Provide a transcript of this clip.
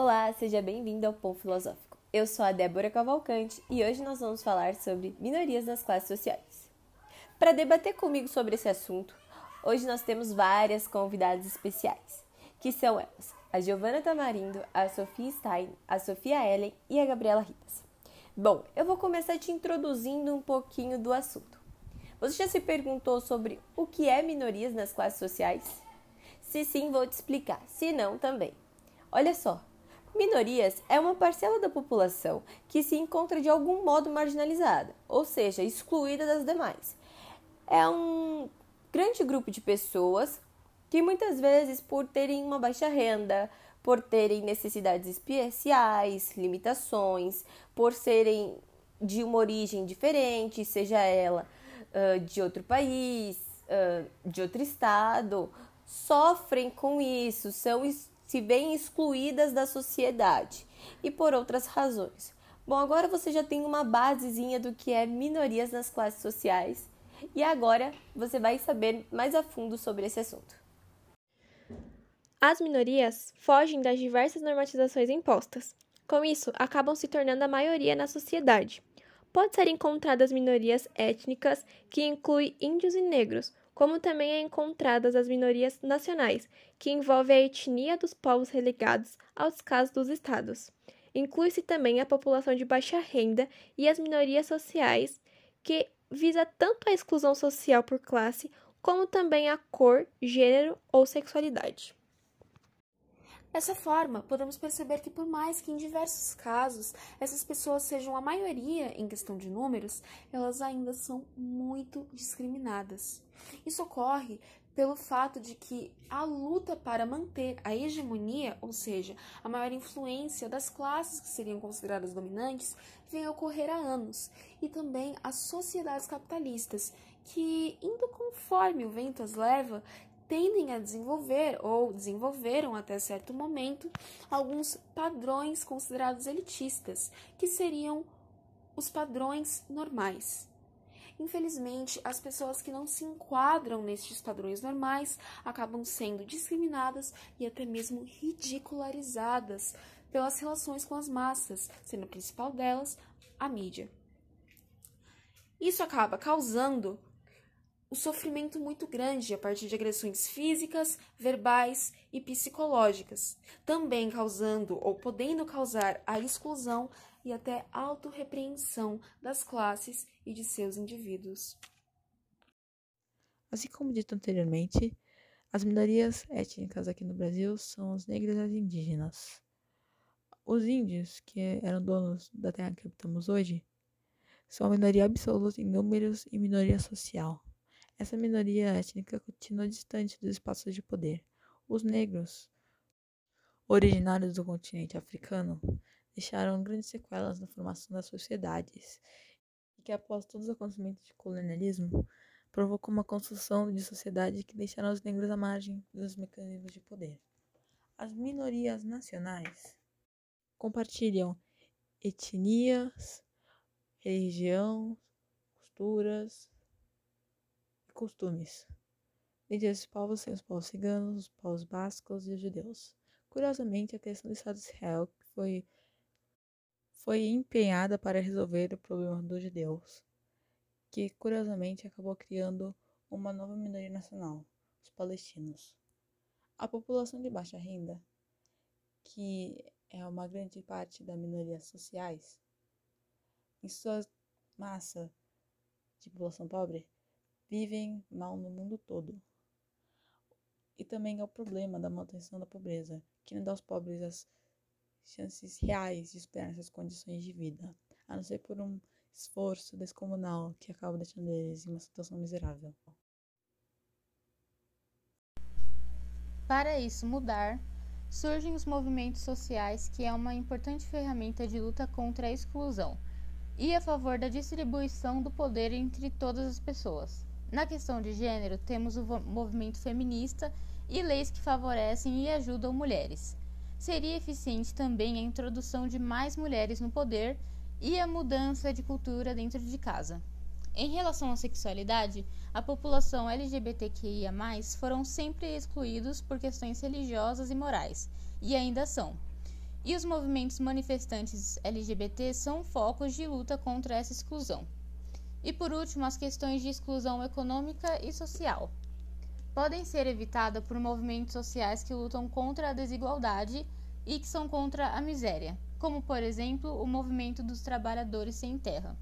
Olá, seja bem-vindo ao Pão Filosófico. Eu sou a Débora Cavalcante e hoje nós vamos falar sobre minorias nas classes sociais. Para debater comigo sobre esse assunto, hoje nós temos várias convidadas especiais, que são elas: a Giovana Tamarindo, a Sofia Stein, a Sofia Ellen e a Gabriela Ritas. Bom, eu vou começar te introduzindo um pouquinho do assunto. Você já se perguntou sobre o que é minorias nas classes sociais? Se sim, vou te explicar. Se não, também. Olha só, Minorias é uma parcela da população que se encontra de algum modo marginalizada, ou seja, excluída das demais. É um grande grupo de pessoas que muitas vezes, por terem uma baixa renda, por terem necessidades especiais, limitações, por serem de uma origem diferente, seja ela uh, de outro país, uh, de outro estado, sofrem com isso, são se veem excluídas da sociedade e por outras razões. Bom, agora você já tem uma basezinha do que é minorias nas classes sociais e agora você vai saber mais a fundo sobre esse assunto. As minorias fogem das diversas normatizações impostas. Com isso, acabam se tornando a maioria na sociedade. Pode ser encontradas minorias étnicas, que incluem índios e negros, como também é encontradas as minorias nacionais, que envolve a etnia dos povos relegados aos casos dos estados. Inclui-se também a população de baixa renda e as minorias sociais, que visa tanto a exclusão social por classe, como também a cor, gênero ou sexualidade. Dessa forma, podemos perceber que, por mais que em diversos casos essas pessoas sejam a maioria em questão de números, elas ainda são muito discriminadas. Isso ocorre pelo fato de que a luta para manter a hegemonia, ou seja, a maior influência das classes que seriam consideradas dominantes, vem a ocorrer há anos, e também as sociedades capitalistas, que, indo conforme o vento as leva, tendem a desenvolver ou desenvolveram até certo momento alguns padrões considerados elitistas, que seriam os padrões normais. Infelizmente, as pessoas que não se enquadram nestes padrões normais acabam sendo discriminadas e até mesmo ridicularizadas pelas relações com as massas, sendo a principal delas a mídia. Isso acaba causando o sofrimento muito grande a partir de agressões físicas, verbais e psicológicas, também causando ou podendo causar a exclusão e até autorrepreensão das classes e de seus indivíduos. Assim como dito anteriormente, as minorias étnicas aqui no Brasil são os negros e as indígenas. Os índios, que eram donos da terra que habitamos hoje, são a minoria absoluta em números e minoria social. Essa minoria étnica continua distante dos espaços de poder. Os negros, originários do continente africano, deixaram grandes sequelas na formação das sociedades e que, após todos os acontecimentos de colonialismo, provocou uma construção de sociedade que deixaram os negros à margem dos mecanismos de poder. As minorias nacionais compartilham etnias, religião, culturas costumes. Dentre esses povos tem os povos ciganos, os povos bascos e os judeus. Curiosamente, a questão do Estado de Israel, foi foi empenhada para resolver o problema dos judeus, que curiosamente acabou criando uma nova minoria nacional, os palestinos. A população de baixa renda, que é uma grande parte das minorias sociais, em sua massa de população pobre, vivem mal no mundo todo. E também é o problema da manutenção da pobreza, que não dá aos pobres as chances reais de superar essas condições de vida, a não ser por um esforço descomunal que acaba deixando eles em uma situação miserável. Para isso mudar, surgem os movimentos sociais, que é uma importante ferramenta de luta contra a exclusão e a favor da distribuição do poder entre todas as pessoas. Na questão de gênero, temos o movimento feminista e leis que favorecem e ajudam mulheres seria eficiente também a introdução de mais mulheres no poder e a mudança de cultura dentro de casa. Em relação à sexualidade, a população LGBTQIA, foram sempre excluídos por questões religiosas e morais, e ainda são. E os movimentos manifestantes LGBT são focos de luta contra essa exclusão. E por último, as questões de exclusão econômica e social. Podem ser evitadas por movimentos sociais que lutam contra a desigualdade e que são contra a miséria, como por exemplo o movimento dos trabalhadores sem terra.